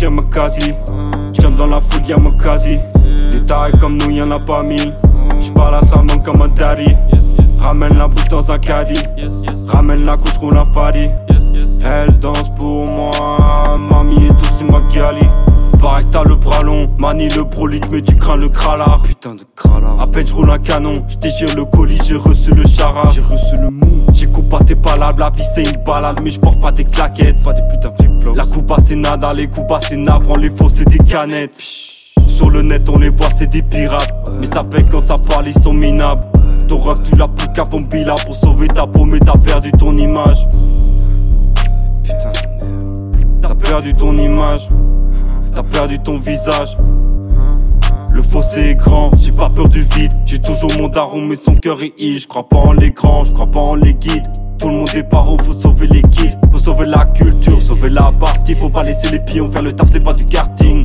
y'a ma quasi. Jump dans la foule, y'a ma quasi. Des tarés comme nous, y'en a pas mille. J'parle à sa main comme un daddy. Ramène la bouche dans un caddie. Ramène la couche, roule un fadi. Elle danse pour moi, mamie et aussi ma gali. Pareil t'as le bras long, manie le brolique mais tu crains le krala Putain de krala À peine j'roule un canon, j'déchire le colis, j'ai reçu le chara J'ai reçu le mou J'écoute pas tes palabres, la vie c'est une balade mais j'porte pas tes claquettes Pas des putains de La coupe c'est nada, les coups c'est navrant, les faux c'est des canettes Sur le net on les voit c'est des pirates Mais ça paye quand ça parle ils sont minables Ton ref tu l'as plus qu'à pour sauver ta peau mais t'as perdu ton image Putain T'as perdu ton image T'as perdu ton visage. Le fossé est grand, j'ai pas peur du vide. J'ai toujours mon daron, mais son cœur est i. Je crois pas en les grands, je crois pas en les guides. Tout le monde est paro, faut sauver les kids. Sauver la culture, sauver la partie. Faut pas laisser les pions faire le taf, c'est pas du karting.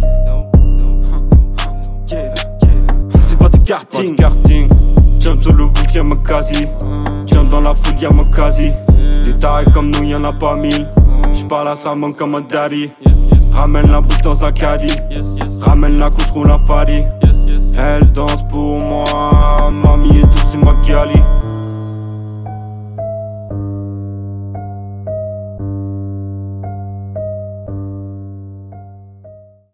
C'est pas du karting. karting. Jump sur le bouffe, y'a ma quasi. Jump dans la foule, y'a ma quasi. Des tarés comme nous, y'en a pas mille. J'parle à sa main comme un daddy. Ramène la bouche dans un caddie. Ramène la couche, roule un fadi.